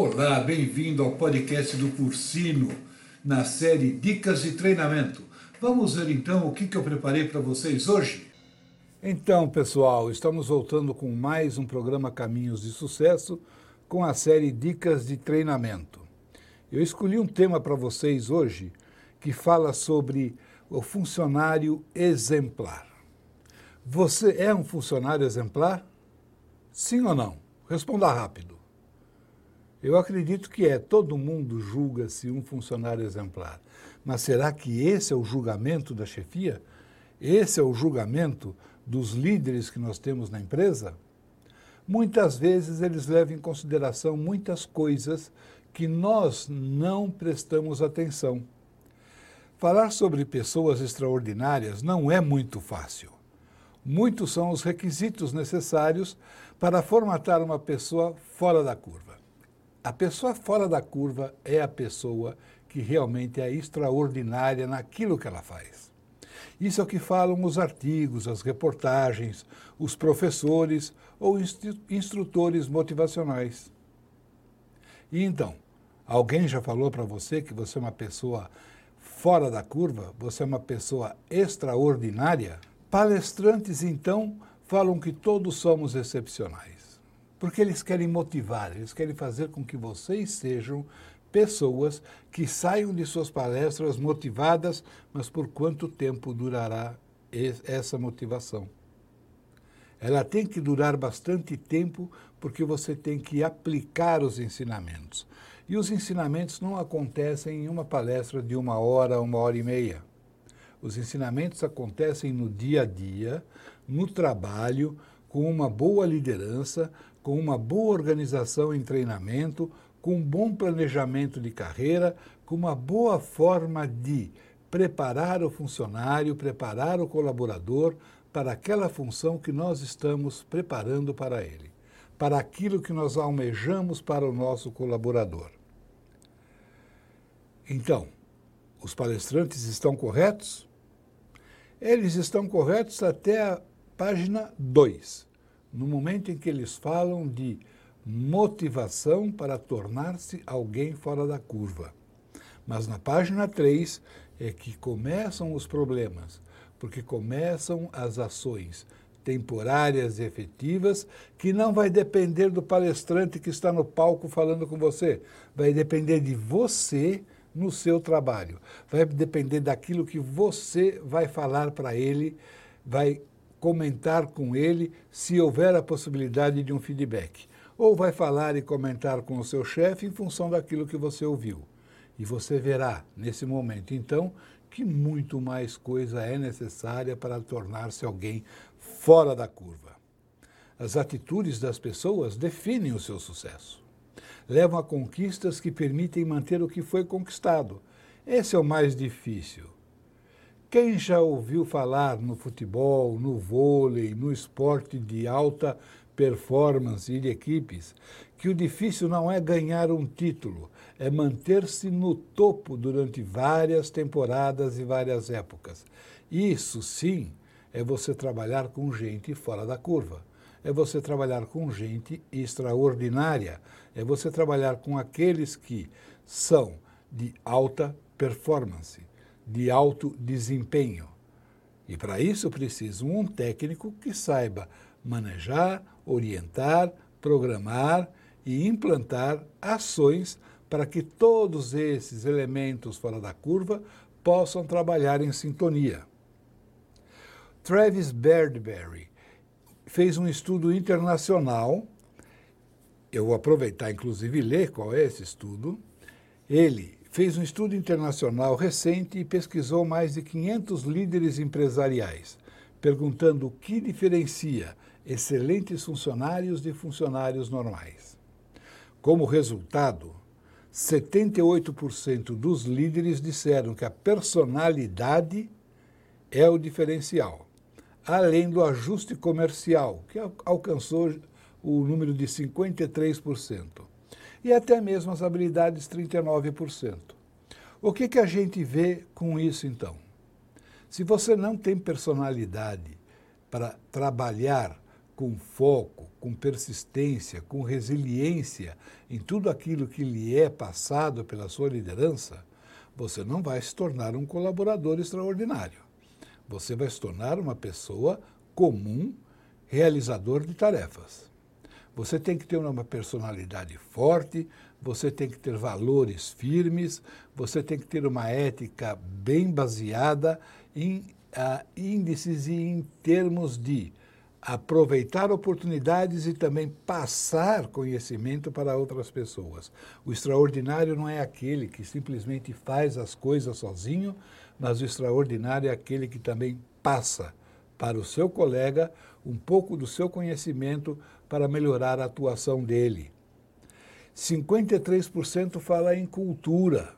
Olá, bem-vindo ao podcast do Cursino, na série Dicas de Treinamento. Vamos ver então o que, eu preparei para vocês hoje? Então, pessoal, estamos voltando com mais um programa Caminhos de Sucesso com a série Dicas de Treinamento. Eu escolhi um tema para vocês hoje que fala sobre o funcionário exemplar. Você é um funcionário exemplar? Sim ou não? Responda rápido. Eu acredito que é. Todo mundo julga-se um funcionário exemplar. Mas será que esse é o julgamento da chefia? Esse é o julgamento dos líderes que nós temos na empresa? Muitas vezes eles levam em consideração muitas coisas que nós não prestamos atenção. Falar sobre pessoas extraordinárias não é muito fácil. Muitos são os requisitos necessários para formatar uma pessoa fora da curva. A pessoa fora da curva é a pessoa que realmente é extraordinária naquilo que ela faz. Isso é o que falam os artigos, as reportagens, os professores ou instrutores motivacionais. E então, alguém já falou para você que você é uma pessoa fora da curva? Você é uma pessoa extraordinária? Palestrantes, então, falam que todos somos excepcionais. Porque eles querem motivar, eles querem fazer com que vocês sejam pessoas que saiam de suas palestras motivadas, mas por quanto tempo durará essa motivação? Ela tem que durar bastante tempo porque você tem que aplicar os ensinamentos. E os ensinamentos não acontecem em uma palestra de uma hora, uma hora e meia. Os ensinamentos acontecem no dia a dia, no trabalho, com uma boa liderança, com uma boa organização em treinamento, com um bom planejamento de carreira, com uma boa forma de preparar o funcionário, preparar o colaborador para aquela função que nós estamos preparando para ele, para aquilo que nós almejamos para o nosso colaborador. Então, os palestrantes estão corretos? Eles estão corretos até a página 2 no momento em que eles falam de motivação para tornar-se alguém fora da curva. Mas na página 3 é que começam os problemas, porque começam as ações temporárias e efetivas, que não vai depender do palestrante que está no palco falando com você, vai depender de você no seu trabalho, vai depender daquilo que você vai falar para ele, vai comentar com ele se houver a possibilidade de um feedback. Ou vai falar e comentar com o seu chefe em função daquilo que você ouviu. E você verá, nesse momento, então, que muito mais coisa é necessária para tornar-se alguém fora da curva. As atitudes das pessoas definem o seu sucesso. Levam a conquistas que permitem manter o que foi conquistado. Esse é o mais difícil. Quem já ouviu falar no futebol, no vôlei, no esporte de alta performance e de equipes, que o difícil não é ganhar um título, é manter-se no topo durante várias temporadas e várias épocas. Isso sim é você trabalhar com gente fora da curva. É você trabalhar com gente extraordinária. É você trabalhar com aqueles que são de alta performance de alto desempenho. E para isso preciso um técnico que saiba manejar, orientar, programar e implantar ações para que todos esses elementos fora da curva possam trabalhar em sintonia. Travis Birdberry fez um estudo internacional. Eu vou aproveitar, inclusive, ler qual é esse estudo. Ele fez um estudo internacional recente e pesquisou mais de 500 líderes empresariais, perguntando o que diferencia excelentes funcionários de funcionários normais. Como resultado, 78% dos líderes disseram que a personalidade é o diferencial, além do ajuste comercial, que alcançou o número de 53% e até mesmo as habilidades 39%. O que, que a gente vê com isso então? Se você não tem personalidade para trabalhar com foco, com persistência, com resiliência em tudo aquilo que lhe é passado pela sua liderança, você não vai se tornar um colaborador extraordinário. Você vai se tornar uma pessoa comum, realizador de tarefas. Você tem que ter uma personalidade forte, você tem que ter valores firmes, você tem que ter uma ética bem baseada em uh, índices e em termos de aproveitar oportunidades e também passar conhecimento para outras pessoas. O extraordinário não é aquele que simplesmente faz as coisas sozinho, mas o extraordinário é aquele que também passa para o seu colega um pouco do seu conhecimento para melhorar a atuação dele. 53% fala em cultura.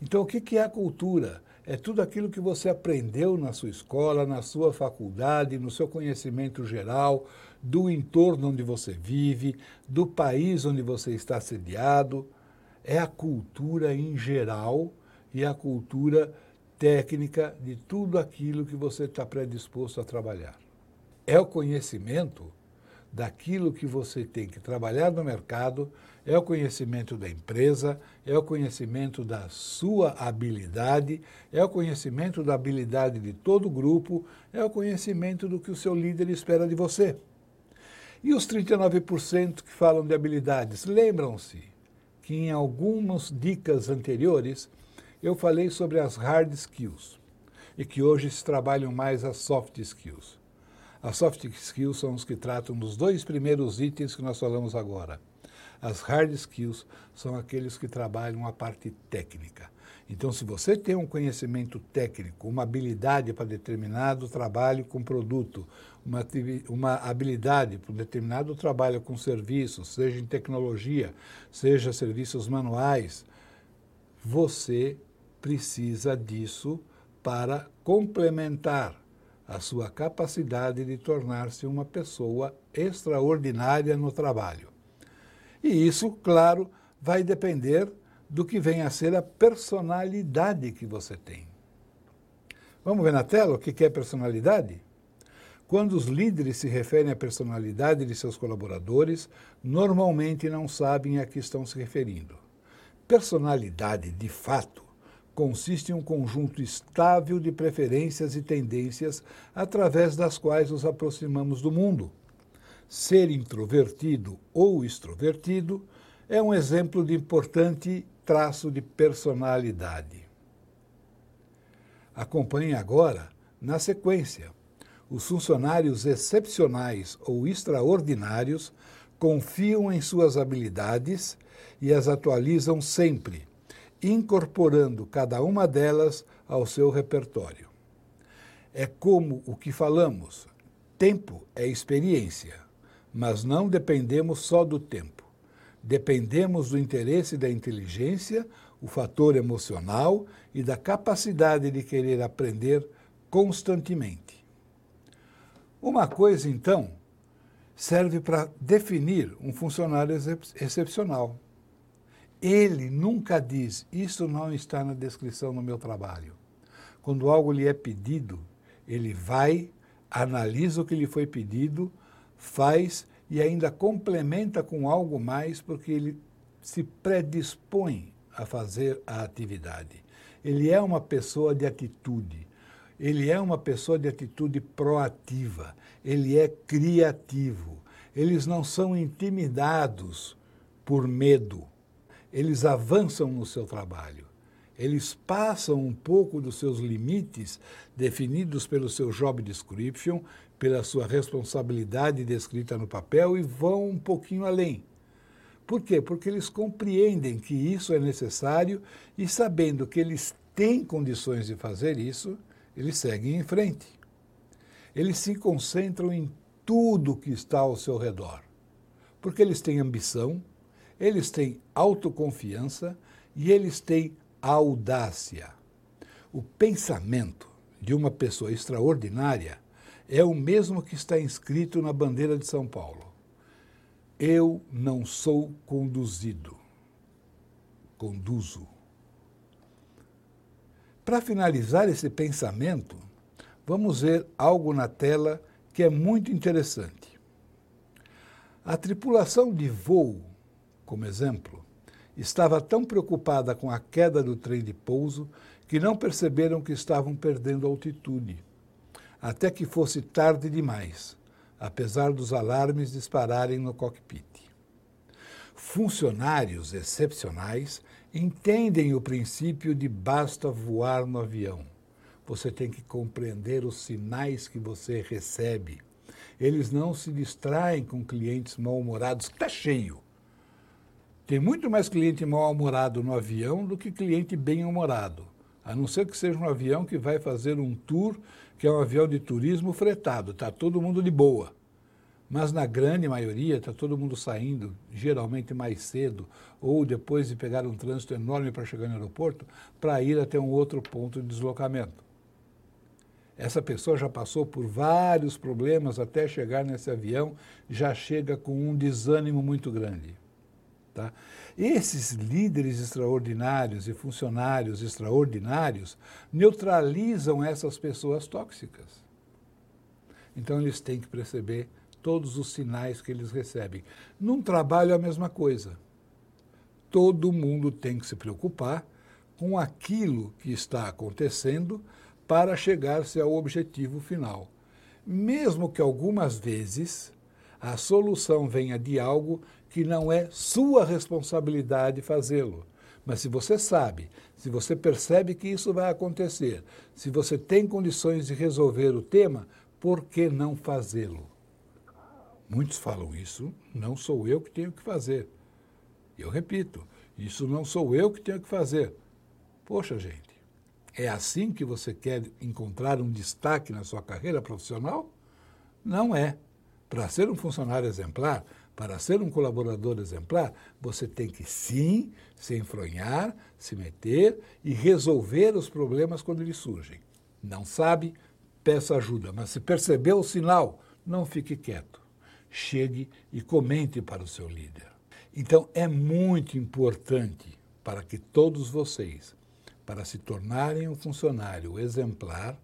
Então, o que é a cultura? É tudo aquilo que você aprendeu na sua escola, na sua faculdade, no seu conhecimento geral, do entorno onde você vive, do país onde você está sediado. É a cultura em geral e a cultura técnica de tudo aquilo que você está predisposto a trabalhar. É o conhecimento daquilo que você tem que trabalhar no mercado, é o conhecimento da empresa, é o conhecimento da sua habilidade, é o conhecimento da habilidade de todo o grupo, é o conhecimento do que o seu líder espera de você. E os 39% que falam de habilidades, lembram-se que em algumas dicas anteriores eu falei sobre as hard skills e que hoje se trabalham mais as soft skills. As soft skills são os que tratam dos dois primeiros itens que nós falamos agora. As hard skills são aqueles que trabalham a parte técnica. Então, se você tem um conhecimento técnico, uma habilidade para determinado trabalho com produto, uma, uma habilidade para determinado trabalho com serviços, seja em tecnologia, seja serviços manuais, você precisa disso para complementar a sua capacidade de tornar-se uma pessoa extraordinária no trabalho. E isso, claro, vai depender do que vem a ser a personalidade que você tem. Vamos ver na tela o que é personalidade? Quando os líderes se referem à personalidade de seus colaboradores, normalmente não sabem a que estão se referindo. Personalidade, de fato, consiste em um conjunto estável de preferências e tendências através das quais nos aproximamos do mundo. Ser introvertido ou extrovertido é um exemplo de importante traço de personalidade. Acompanhe agora, na sequência, os funcionários excepcionais ou extraordinários confiam em suas habilidades e as atualizam sempre incorporando cada uma delas ao seu repertório. É como o que falamos: tempo é experiência, mas não dependemos só do tempo. Dependemos do interesse da inteligência, o fator emocional e da capacidade de querer aprender constantemente. Uma coisa, então, serve para definir um funcionário excepcional. Ele nunca diz: Isso não está na descrição no meu trabalho. Quando algo lhe é pedido, ele vai, analisa o que lhe foi pedido, faz e ainda complementa com algo mais, porque ele se predispõe a fazer a atividade. Ele é uma pessoa de atitude. Ele é uma pessoa de atitude proativa. Ele é criativo. Eles não são intimidados por medo eles avançam no seu trabalho. Eles passam um pouco dos seus limites definidos pelo seu job description, pela sua responsabilidade descrita no papel e vão um pouquinho além. Por quê? Porque eles compreendem que isso é necessário e, sabendo que eles têm condições de fazer isso, eles seguem em frente. Eles se concentram em tudo que está ao seu redor, porque eles têm ambição, eles têm autoconfiança e eles têm audácia. O pensamento de uma pessoa extraordinária é o mesmo que está inscrito na bandeira de São Paulo. Eu não sou conduzido, conduzo. Para finalizar esse pensamento, vamos ver algo na tela que é muito interessante. A tripulação de voo, como exemplo, estava tão preocupada com a queda do trem de pouso que não perceberam que estavam perdendo altitude, até que fosse tarde demais, apesar dos alarmes dispararem no cockpit. Funcionários excepcionais entendem o princípio de basta voar no avião. Você tem que compreender os sinais que você recebe. Eles não se distraem com clientes mal-humorados, está cheio. Tem muito mais cliente mal-humorado no avião do que cliente bem-humorado. A não ser que seja um avião que vai fazer um tour, que é um avião de turismo fretado. Está todo mundo de boa. Mas na grande maioria está todo mundo saindo, geralmente mais cedo, ou depois de pegar um trânsito enorme para chegar no aeroporto, para ir até um outro ponto de deslocamento. Essa pessoa já passou por vários problemas até chegar nesse avião, já chega com um desânimo muito grande. Tá? Esses líderes extraordinários e funcionários extraordinários neutralizam essas pessoas tóxicas. Então eles têm que perceber todos os sinais que eles recebem. Num trabalho é a mesma coisa. Todo mundo tem que se preocupar com aquilo que está acontecendo para chegar-se ao objetivo final. Mesmo que algumas vezes a solução venha de algo que não é sua responsabilidade fazê-lo. Mas se você sabe, se você percebe que isso vai acontecer, se você tem condições de resolver o tema, por que não fazê-lo? Muitos falam isso, não sou eu que tenho que fazer. Eu repito, isso não sou eu que tenho que fazer. Poxa, gente, é assim que você quer encontrar um destaque na sua carreira profissional? Não é. Para ser um funcionário exemplar, para ser um colaborador exemplar, você tem que sim se enfronhar, se meter e resolver os problemas quando eles surgem. Não sabe? Peça ajuda, mas se percebeu o sinal, não fique quieto chegue e comente para o seu líder. Então, é muito importante para que todos vocês, para se tornarem um funcionário exemplar,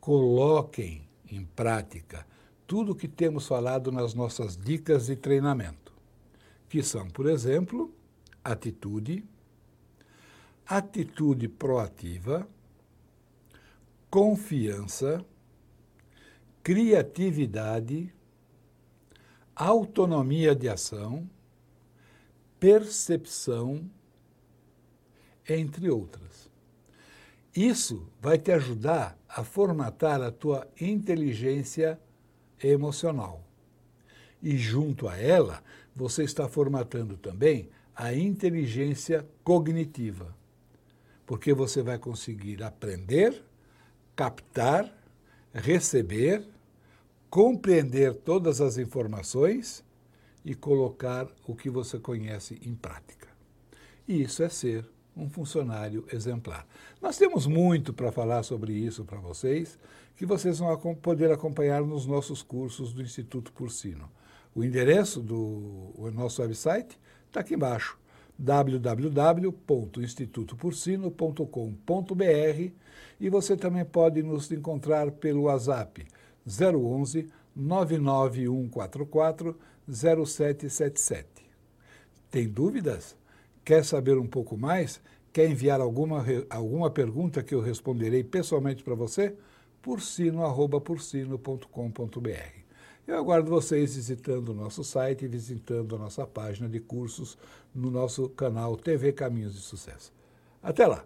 coloquem em prática tudo o que temos falado nas nossas dicas de treinamento, que são, por exemplo, atitude, atitude proativa, confiança, criatividade, autonomia de ação, percepção, entre outras. Isso vai te ajudar a formatar a tua inteligência emocional. E junto a ela, você está formatando também a inteligência cognitiva. Porque você vai conseguir aprender, captar, receber compreender todas as informações e colocar o que você conhece em prática. E isso é ser um funcionário exemplar. Nós temos muito para falar sobre isso para vocês, que vocês vão poder acompanhar nos nossos cursos do Instituto Porcino. O endereço do nosso website está aqui embaixo, www.institutoporcino.com.br e você também pode nos encontrar pelo WhatsApp 011 99144 0777. Tem dúvidas? Quer saber um pouco mais? Quer enviar alguma, alguma pergunta que eu responderei pessoalmente para você? pursino.com.br. Eu aguardo vocês visitando o nosso site e visitando a nossa página de cursos no nosso canal TV Caminhos de Sucesso. Até lá!